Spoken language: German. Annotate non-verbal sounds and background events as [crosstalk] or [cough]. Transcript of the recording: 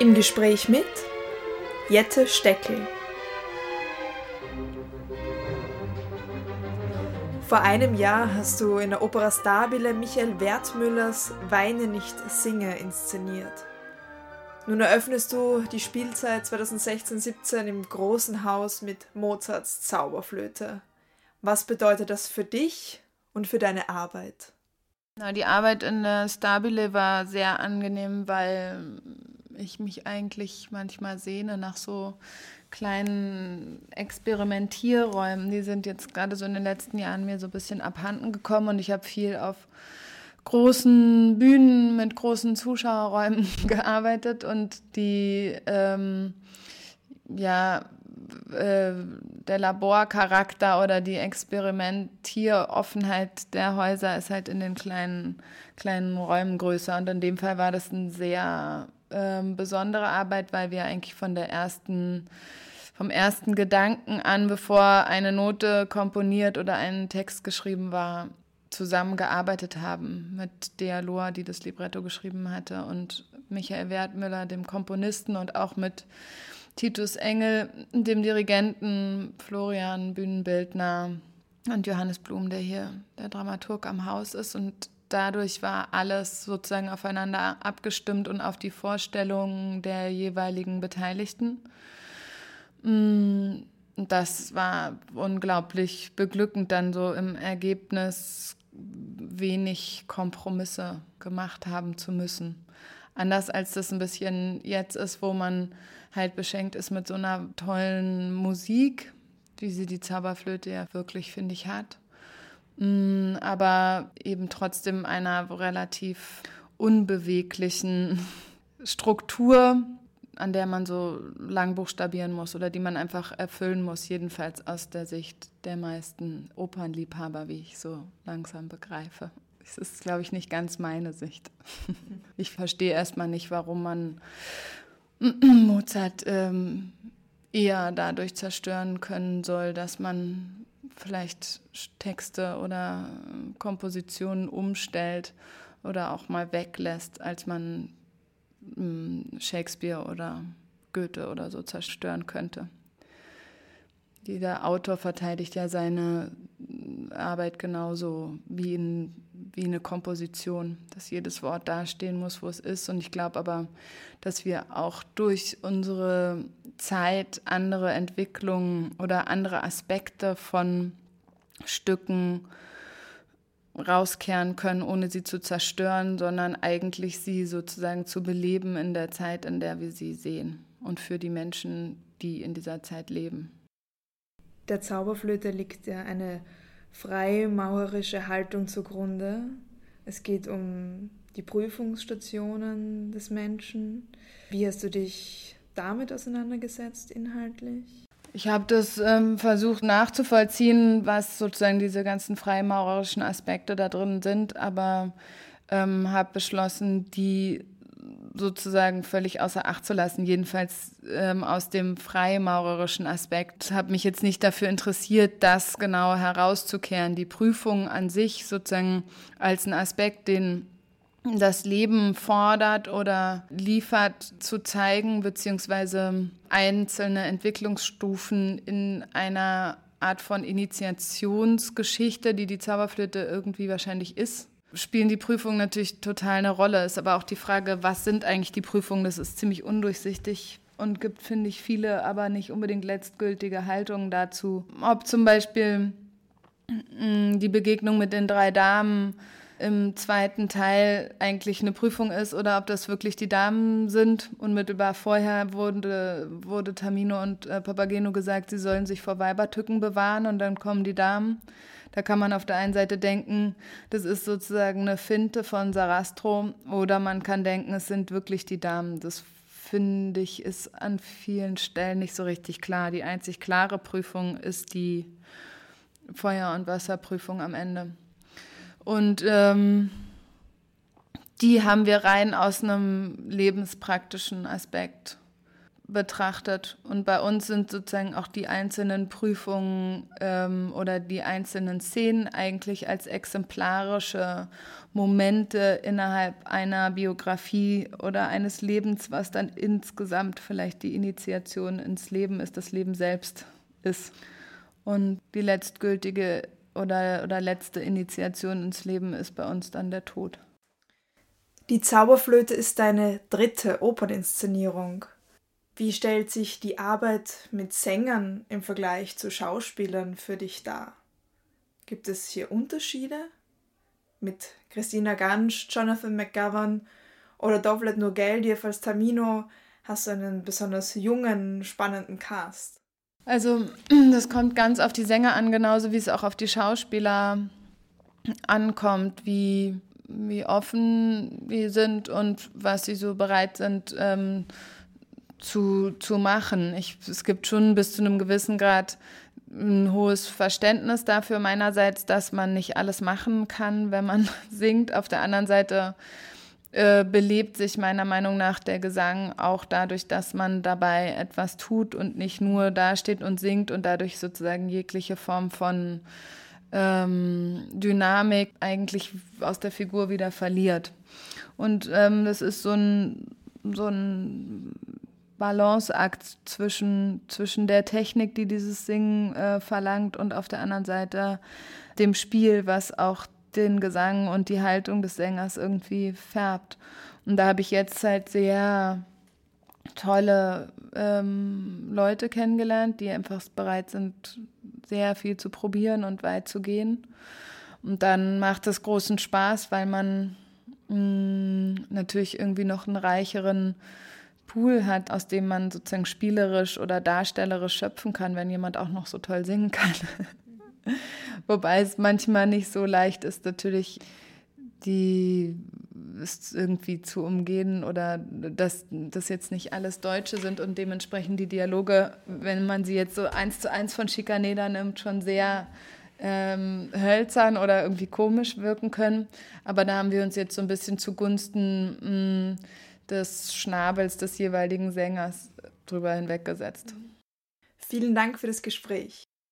Im Gespräch mit Jette Steckel. Vor einem Jahr hast du in der Opera Stabile Michael Wertmüllers Weine nicht singe inszeniert. Nun eröffnest du die Spielzeit 2016-17 im großen Haus mit Mozarts Zauberflöte. Was bedeutet das für dich und für deine Arbeit? Na, die Arbeit in der Stabile war sehr angenehm, weil ich mich eigentlich manchmal sehne nach so kleinen Experimentierräumen. Die sind jetzt gerade so in den letzten Jahren mir so ein bisschen abhanden gekommen und ich habe viel auf großen Bühnen mit großen Zuschauerräumen [laughs] gearbeitet und die ähm, ja äh, der Laborcharakter oder die Experimentieroffenheit der Häuser ist halt in den kleinen kleinen Räumen größer und in dem Fall war das ein sehr ähm, besondere Arbeit, weil wir eigentlich von der ersten, vom ersten Gedanken an, bevor eine Note komponiert oder ein Text geschrieben war, zusammengearbeitet haben mit Dea Lohr, die das Libretto geschrieben hatte, und Michael Wertmüller, dem Komponisten, und auch mit Titus Engel, dem Dirigenten, Florian Bühnenbildner und Johannes Blum, der hier der Dramaturg am Haus ist. Und dadurch war alles sozusagen aufeinander abgestimmt und auf die Vorstellungen der jeweiligen Beteiligten. Mm, das war unglaublich beglückend, dann so im Ergebnis wenig Kompromisse gemacht haben zu müssen. Anders als das ein bisschen jetzt ist, wo man halt beschenkt ist mit so einer tollen Musik, wie sie die Zauberflöte ja wirklich, finde ich, hat. Mm, aber eben trotzdem einer relativ unbeweglichen [laughs] Struktur, an der man so lang buchstabieren muss oder die man einfach erfüllen muss, jedenfalls aus der Sicht der meisten Opernliebhaber, wie ich so langsam begreife. Das ist, glaube ich, nicht ganz meine Sicht. [laughs] Ich verstehe erstmal nicht, warum man [clears throat] Mozart ähm, eher dadurch zerstören können soll, dass man vielleicht Texte oder Kompositionen umstellt oder auch mal weglässt, als man hm, Shakespeare oder Goethe oder so zerstören könnte. Jeder Autor verteidigt ja seine Arbeit genauso wie, in, wie eine Komposition, dass jedes Wort dastehen muss, wo es ist. Und ich glaube aber, dass wir auch durch unsere Zeit andere Entwicklungen oder andere Aspekte von Stücken rauskehren können, ohne sie zu zerstören, sondern eigentlich sie sozusagen zu beleben in der Zeit, in der wir sie sehen und für die Menschen, die in dieser Zeit leben. Der Zauberflöte liegt ja eine freimaurerische Haltung zugrunde. Es geht um die Prüfungsstationen des Menschen. Wie hast du dich damit auseinandergesetzt inhaltlich? Ich habe das ähm, versucht nachzuvollziehen, was sozusagen diese ganzen freimaurerischen Aspekte da drin sind, aber ähm, habe beschlossen, die sozusagen völlig außer Acht zu lassen, jedenfalls ähm, aus dem freimaurerischen Aspekt. Habe mich jetzt nicht dafür interessiert, das genau herauszukehren. Die Prüfung an sich sozusagen als ein Aspekt, den das Leben fordert oder liefert, zu zeigen, beziehungsweise einzelne Entwicklungsstufen in einer Art von Initiationsgeschichte, die die Zauberflöte irgendwie wahrscheinlich ist, spielen die Prüfungen natürlich total eine Rolle. Ist aber auch die Frage, was sind eigentlich die Prüfungen? Das ist ziemlich undurchsichtig und gibt, finde ich, viele, aber nicht unbedingt letztgültige Haltungen dazu. Ob zum Beispiel mm, die Begegnung mit den drei Damen im zweiten Teil eigentlich eine Prüfung ist oder ob das wirklich die Damen sind. Unmittelbar vorher wurde, wurde Tamino und äh, Papageno gesagt, sie sollen sich vor Weibertücken bewahren und dann kommen die Damen. Da kann man auf der einen Seite denken, das ist sozusagen eine Finte von Sarastro oder man kann denken, es sind wirklich die Damen. Das finde ich ist an vielen Stellen nicht so richtig klar. Die einzig klare Prüfung ist die Feuer- und Wasserprüfung am Ende. Und ähm, die haben wir rein aus einem lebenspraktischen Aspekt betrachtet. Und bei uns sind sozusagen auch die einzelnen Prüfungen ähm, oder die einzelnen Szenen eigentlich als exemplarische Momente innerhalb einer Biografie oder eines Lebens, was dann insgesamt vielleicht die Initiation ins Leben ist, das Leben selbst ist. Und die letztgültige oder, oder letzte Initiation ins Leben ist bei uns dann der Tod. Die Zauberflöte ist deine dritte Operninszenierung. Wie stellt sich die Arbeit mit Sängern im Vergleich zu Schauspielern für dich dar? Gibt es hier Unterschiede? Mit Christina Gansch, Jonathan McGovern oder Dovlet Nogeldiev als Tamino hast du einen besonders jungen, spannenden Cast. Also [clears throat] das kommt ganz auf die Sänger an, genauso wie es auch auf die Schauspieler ankommt, wie, wie offen wir sind und was sie so bereit sind, ähm, zu, zu machen. Ich, es gibt schon bis zu einem gewissen Grad ein hohes Verständnis dafür meinerseits, dass man nicht alles machen kann, wenn man [laughs] singt. Auf der anderen Seite äh, belebt sich meiner Meinung nach der Gesang auch dadurch, dass man dabei etwas tut und nicht nur dasteht und singt und dadurch sozusagen jegliche Form von ähm, Dynamik eigentlich aus der Figur wieder verliert. Und ähm, das ist so ein, so ein Balanceakt zwischen, zwischen der Technik, die dieses Singen äh, verlangt, und auf der anderen Seite dem Spiel, was auch den Gesang und die Haltung des Sängers irgendwie färbt. Und da habe ich jetzt halt sehr tolle ähm, Leute kennengelernt, die einfach bereit sind, sehr viel zu probieren und weit zu gehen. Und dann macht es großen Spaß, weil man mh, mm, natürlich irgendwie noch einen reicheren Pool hat, aus dem man sozusagen spielerisch oder darstellerisch schöpfen kann, wenn jemand auch noch so toll singen kann. [laughs] Wobei es manchmal nicht so leicht ist, natürlich die ist irgendwie zu umgehen oder dass das jetzt nicht alles Deutsche sind und dementsprechend die Dialoge, wenn man sie jetzt so eins zu eins von Schikaneda nimmt, schon sehr ähm, hölzern oder irgendwie komisch wirken können. Aber da haben wir uns jetzt so ein bisschen zugunsten mh, des Schnabels des jeweiligen Sängers drüber hinweggesetzt. Vielen Dank für das Gespräch.